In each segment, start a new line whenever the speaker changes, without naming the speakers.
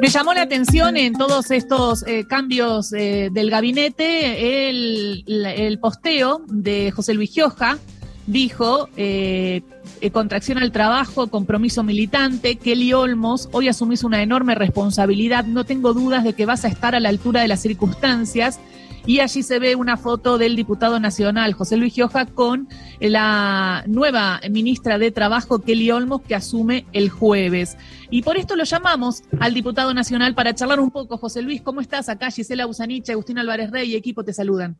Me llamó la atención en todos estos eh, cambios eh, del gabinete el, posteo de José Luis Gioja. Dijo, eh, contracción al trabajo, compromiso militante, Kelly Olmos, hoy asumís una enorme responsabilidad, no tengo dudas de que vas a estar a la altura de las circunstancias y allí se ve una foto del diputado nacional José Luis Gioja con la nueva ministra de Trabajo, Kelly Olmos, que asume el jueves. Y por esto lo llamamos al diputado nacional para charlar un poco. José Luis, ¿cómo estás? Acá Gisela Busanicha, Agustín Álvarez Rey y equipo te saludan.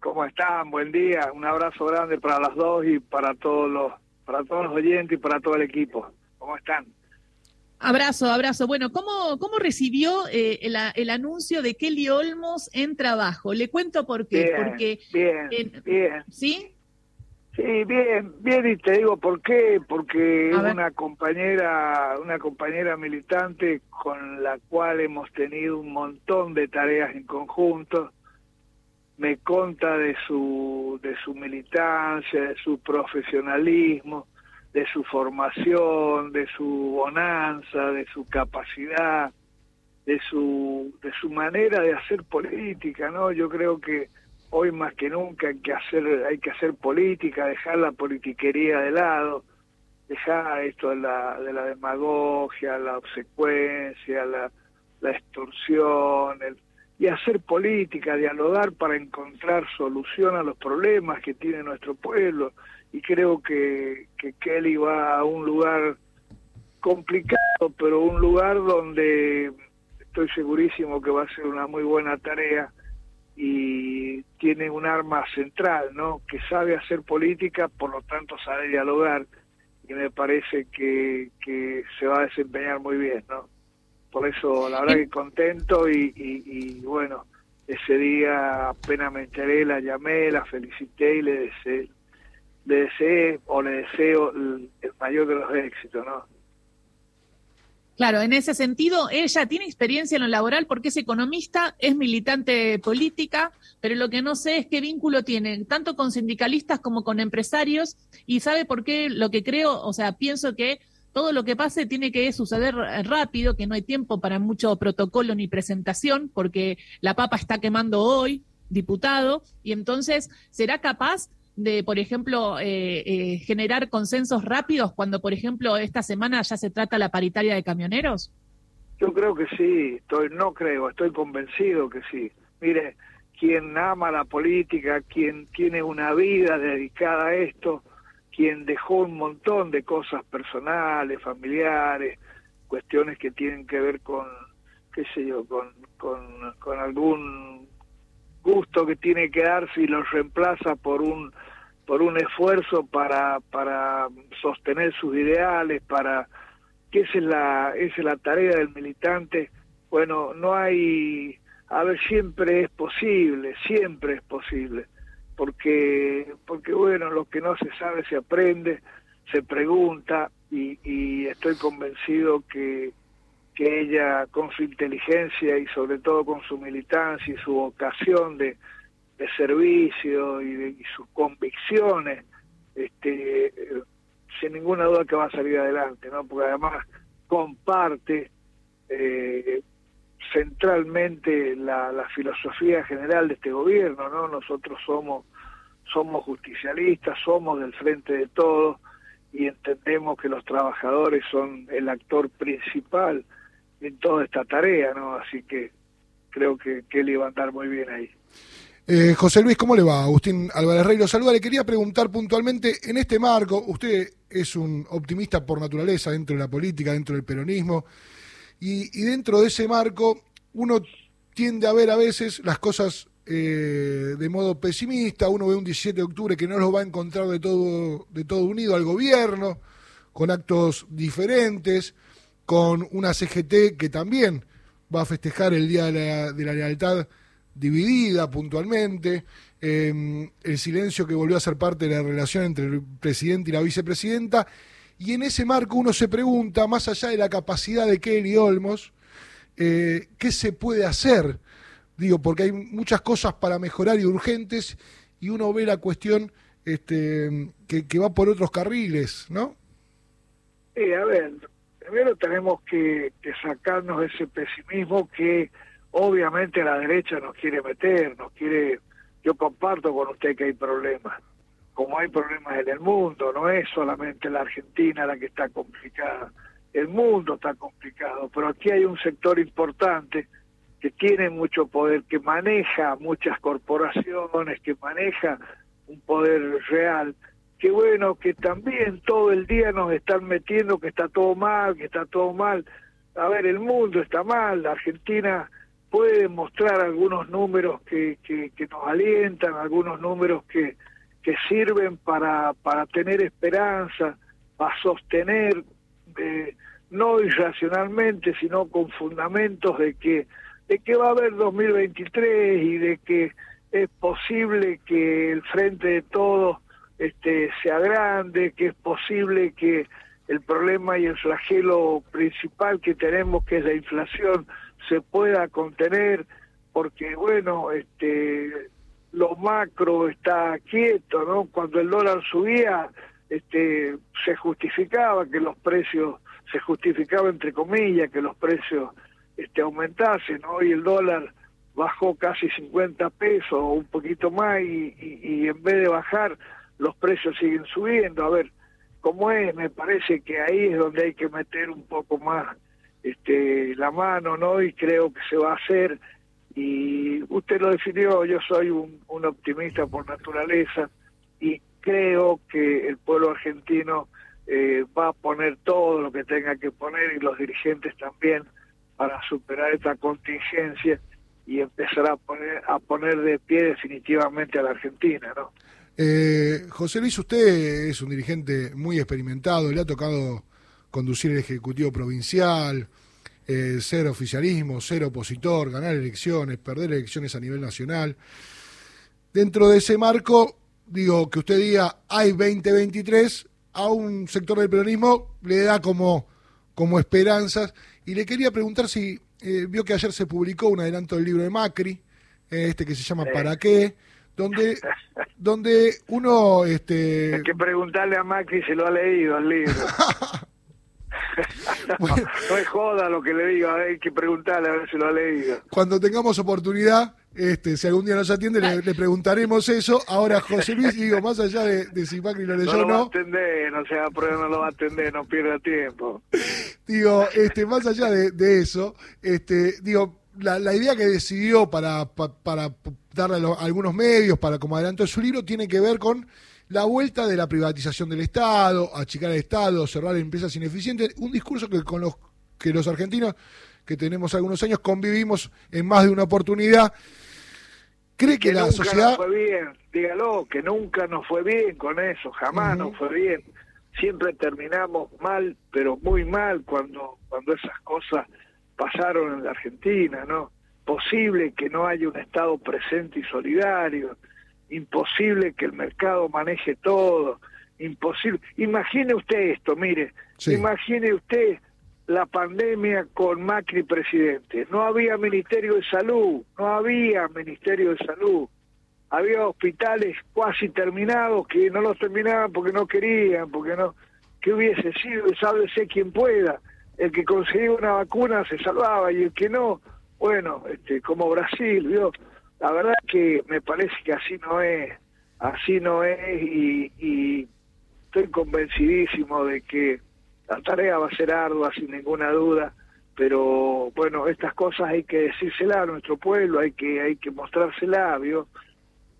¿Cómo están? Buen día. Un abrazo grande para las dos y para todos los, para todos los oyentes y para todo el equipo. ¿Cómo están?
Abrazo, abrazo. Bueno, ¿cómo, cómo recibió eh, el, anuncio de Kelly Olmos en trabajo? Le cuento por qué.
Bien,
Porque,
bien, bien.
¿Sí?
Sí, bien, bien, y te digo por qué, porque es una compañera, una compañera militante con la cual hemos tenido un montón de tareas en conjunto. Me conta de su, de su militancia, de su profesionalismo, de su formación, de su bonanza, de su capacidad, de su, de su manera de hacer política, ¿no? Yo creo que hoy más que nunca hay que hacer, hay que hacer política, dejar la politiquería de lado, dejar esto de la, de la demagogia, la obsecuencia, la, la extorsión, el, y hacer política, dialogar para encontrar solución a los problemas que tiene nuestro pueblo y creo que, que Kelly va a un lugar complicado, pero un lugar donde estoy segurísimo que va a ser una muy buena tarea y tiene un arma central, ¿no? Que sabe hacer política, por lo tanto sabe dialogar y me parece que, que se va a desempeñar muy bien, ¿no? Por eso, la verdad que contento y, y, y bueno, ese día apenas me enteré, la llamé, la felicité y le deseé le o le deseo el, mayor de los éxitos, ¿no?
Claro, en ese sentido, ella tiene experiencia en lo laboral porque es economista, es militante política, pero lo que no sé es qué vínculo tiene, tanto con sindicalistas como con empresarios, y sabe por qué lo que creo, o sea, pienso que todo lo que pase tiene que suceder rápido, que no hay tiempo para mucho protocolo ni presentación, porque la papa está quemando hoy, diputado, y entonces será capaz de, por ejemplo, eh, eh, generar consensos rápidos cuando, por ejemplo, esta semana ya se trata la paritaria de camioneros?
Yo creo que sí, estoy, no creo, estoy convencido que sí. Mire, quien ama la política, quien tiene una vida dedicada a esto, quien dejó un montón de cosas personales, familiares, cuestiones que tienen que ver con, qué sé yo, con, con, algún gusto que tiene que darse y los reemplaza por un por un esfuerzo para para sostener sus ideales para que esa es la esa es la tarea del militante. Bueno no hay a ver siempre es posible siempre es posible porque porque bueno lo que no se sabe se aprende se pregunta y, y estoy convencido que que ella con su inteligencia y sobre todo con su militancia y su vocación de, de servicio y, de, sus convicciones, este, sin ninguna duda que va a salir adelante, ¿no? Porque además comparte eh, centralmente la, filosofía general de este gobierno, ¿no? Nosotros somos somos justicialistas, somos del frente de todos y entendemos que los trabajadores son el actor principal en toda esta tarea, ¿no? Así que creo que, que él iba a andar muy bien ahí.
Eh, José Luis, ¿cómo le va? Agustín Álvarez Rey lo saluda. Le quería preguntar puntualmente, en este marco, usted es un optimista por naturaleza dentro de la política, dentro del peronismo, y, dentro de ese marco uno tiende a ver a veces las cosas eh, de modo pesimista, uno ve un 17 de octubre que no lo va a encontrar de todo, de todo unido al gobierno, con actos diferentes, con una CGT que también va a festejar el Día de la, Lealtad dividida puntualmente, em, el silencio que volvió a ser parte de la relación entre el presidente y la vicepresidenta, y en ese marco uno se pregunta, más allá de la capacidad de Kelly Olmos, eh, ¿qué se puede hacer? Digo, porque hay muchas cosas para mejorar y urgentes, y uno ve la cuestión este, que, va por otros carriles, ¿no?
Sí, a ver, primero tenemos que, que sacarnos ese pesimismo que obviamente la derecha nos quiere meter, nos quiere, yo comparto con usted que hay problemas, como hay problemas en el mundo, no es solamente la Argentina la que está complicada, el mundo está complicado, pero aquí hay un sector importante que tiene mucho poder, que maneja muchas corporaciones, que maneja un poder real, que bueno, que también todo el día nos están metiendo que está todo mal, que está todo mal. A ver, el mundo está mal, la Argentina puede mostrar algunos números que, que, nos alientan, algunos números que, que sirven para, para tener esperanza, para sostener, eh, no irracionalmente, sino con fundamentos de que, de que va a haber 2023 y de que es posible que el frente de todos este, sea grande, que es posible que el problema y el flagelo principal que tenemos, que es la inflación, se pueda contener, porque bueno, este, lo macro está quieto, ¿no? Cuando el dólar subía, este, se justificaba que los precios, se justificaba entre comillas que los precios este, aumentasen, ¿no? Y el dólar bajó casi 50 pesos o un poquito más y, y en vez de bajar, los precios siguen subiendo. A ver, ¿cómo es? Me parece que ahí es donde hay que meter un poco más este, la mano, ¿no? Y creo que se va a hacer. Y usted lo definió, yo soy un, un optimista por naturaleza y creo que el pueblo argentino eh, va a poner todo lo que tenga que poner y los dirigentes también para superar esta contingencia y empezar a poner, a poner de pie definitivamente a la Argentina, ¿no?
Eh, José Luis, usted es un dirigente muy experimentado, le ha tocado conducir el Ejecutivo Provincial, eh, ser oficialismo, ser opositor, ganar elecciones, perder elecciones a nivel nacional. Dentro de ese marco, digo, que usted diga hay 2023, a un sector del peronismo le da como, como esperanzas. Y le quería preguntar si eh, vio que ayer se publicó un adelanto del libro de Macri, eh, este que se llama ¿Para qué? donde donde uno este
hay que preguntarle a Macri si lo ha leído el libro no es joda lo que le digo, hay que preguntarle a ver si lo ha leído.
Cuando tengamos oportunidad, este, si algún día nos atiende, le, preguntaremos eso. Ahora, José Luis, digo, más allá de, si Macri lo leyó
no.
Lo
va a atender, no sea prueba, no lo va a atender, no pierda tiempo.
Digo, este, más allá de, eso, este, digo, la, la, idea que decidió para, para, darle a, algunos medios, para como adelantó su libro, tiene que ver con la vuelta de la privatización del Estado, achicar el Estado, cerrar empresas ineficientes, un discurso que con los que los argentinos que tenemos algunos años convivimos en más de una oportunidad. ¿Cree que, la sociedad...
fue bien, dígalo, que nunca nos fue bien con eso, jamás nos fue bien. Siempre terminamos mal, pero muy mal cuando, cuando esas cosas pasaron en la Argentina, ¿no? Posible que no haya un Estado presente y solidario, imposible que el mercado maneje todo, imposible. Imagine usted esto, mire, imagine usted la pandemia con Macri presidente. No había Ministerio de Salud, no había Ministerio de Salud. Había hospitales casi terminados que no los terminaban porque no querían, porque no, que hubiese sido, sálvese quien pueda. El que conseguía una vacuna se salvaba y el que no, bueno, este, como Brasil, ¿vio? La verdad que me parece que así no es, así no es y, estoy convencidísimo de que la tarea va a ser ardua sin ninguna duda, pero bueno, estas cosas hay que decírsela a nuestro pueblo, hay que hay que mostrársela, ¿vio?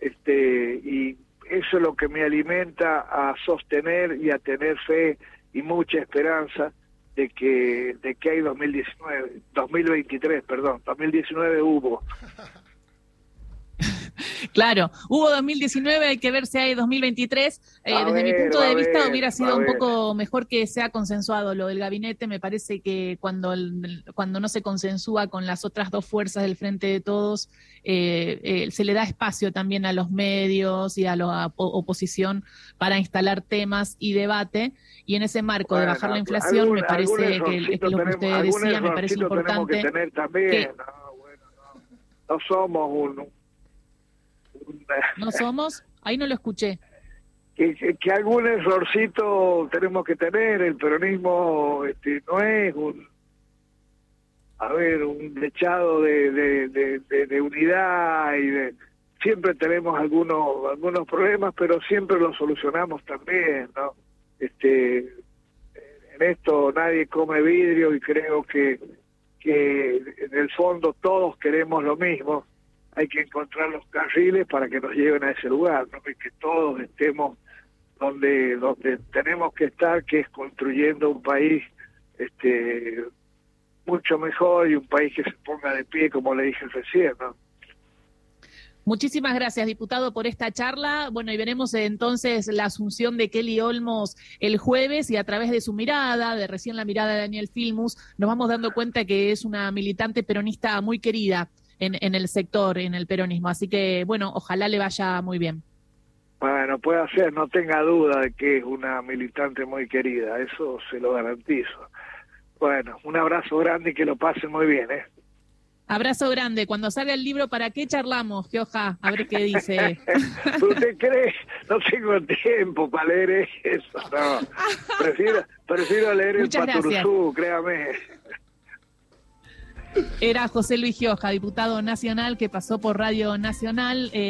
Este y eso es lo que me alimenta a sostener y a tener fe y mucha esperanza de que de que hay 2019, 2023, perdón, 2019 hubo
Claro, hubo 2019, hay que ver si hay 2023. Eh, desde mi punto de vista hubiera sido un poco mejor que sea consensuado lo del gabinete. Me parece que cuando, cuando no se consensúa con las otras dos fuerzas del Frente de Todos, eh, eh, se le da espacio también a los medios y a la oposición para instalar temas y debate. Y en ese marco de bajar la inflación, me parece que, lo que usted decía me parece importante.
no somos un
¿No somos? Ahí no lo escuché.
que, algún errorcito tenemos que tener. El peronismo este, no es un, a ver, un lechado de, unidad y de siempre tenemos algunos algunos problemas, pero siempre los solucionamos también, ¿no? Este, en esto nadie come vidrio y creo que que en el fondo todos queremos lo mismo. Hay que encontrar los carriles para que nos lleven a ese lugar, ¿no? Y que todos estemos donde donde tenemos que estar, que es construyendo un país este mucho mejor y un país que se ponga de pie, como le dije recién.
Muchísimas gracias, diputado, por esta charla. Bueno, y veremos entonces la asunción de Kelly Olmos el jueves y a través de su mirada, de recién la mirada de Daniel Filmus, nos vamos dando cuenta que es una militante peronista muy querida en, en el sector, en el peronismo. Así que, bueno, ojalá le vaya muy bien.
Bueno, puede ser, no tenga duda de que es una militante muy querida, eso se lo garantizo. Bueno, un abrazo grande y que lo pasen muy bien, ¿eh?
Abrazo grande. Cuando salga el libro, ¿para qué charlamos, Gioja? A ver qué dice.
¿Usted cree? No tengo tiempo para leer eso, no. Prefiero, prefiero leer el Paturuzú, créame.
Era José Luis Gioja, diputado nacional que pasó por Radio Nacional. Eh,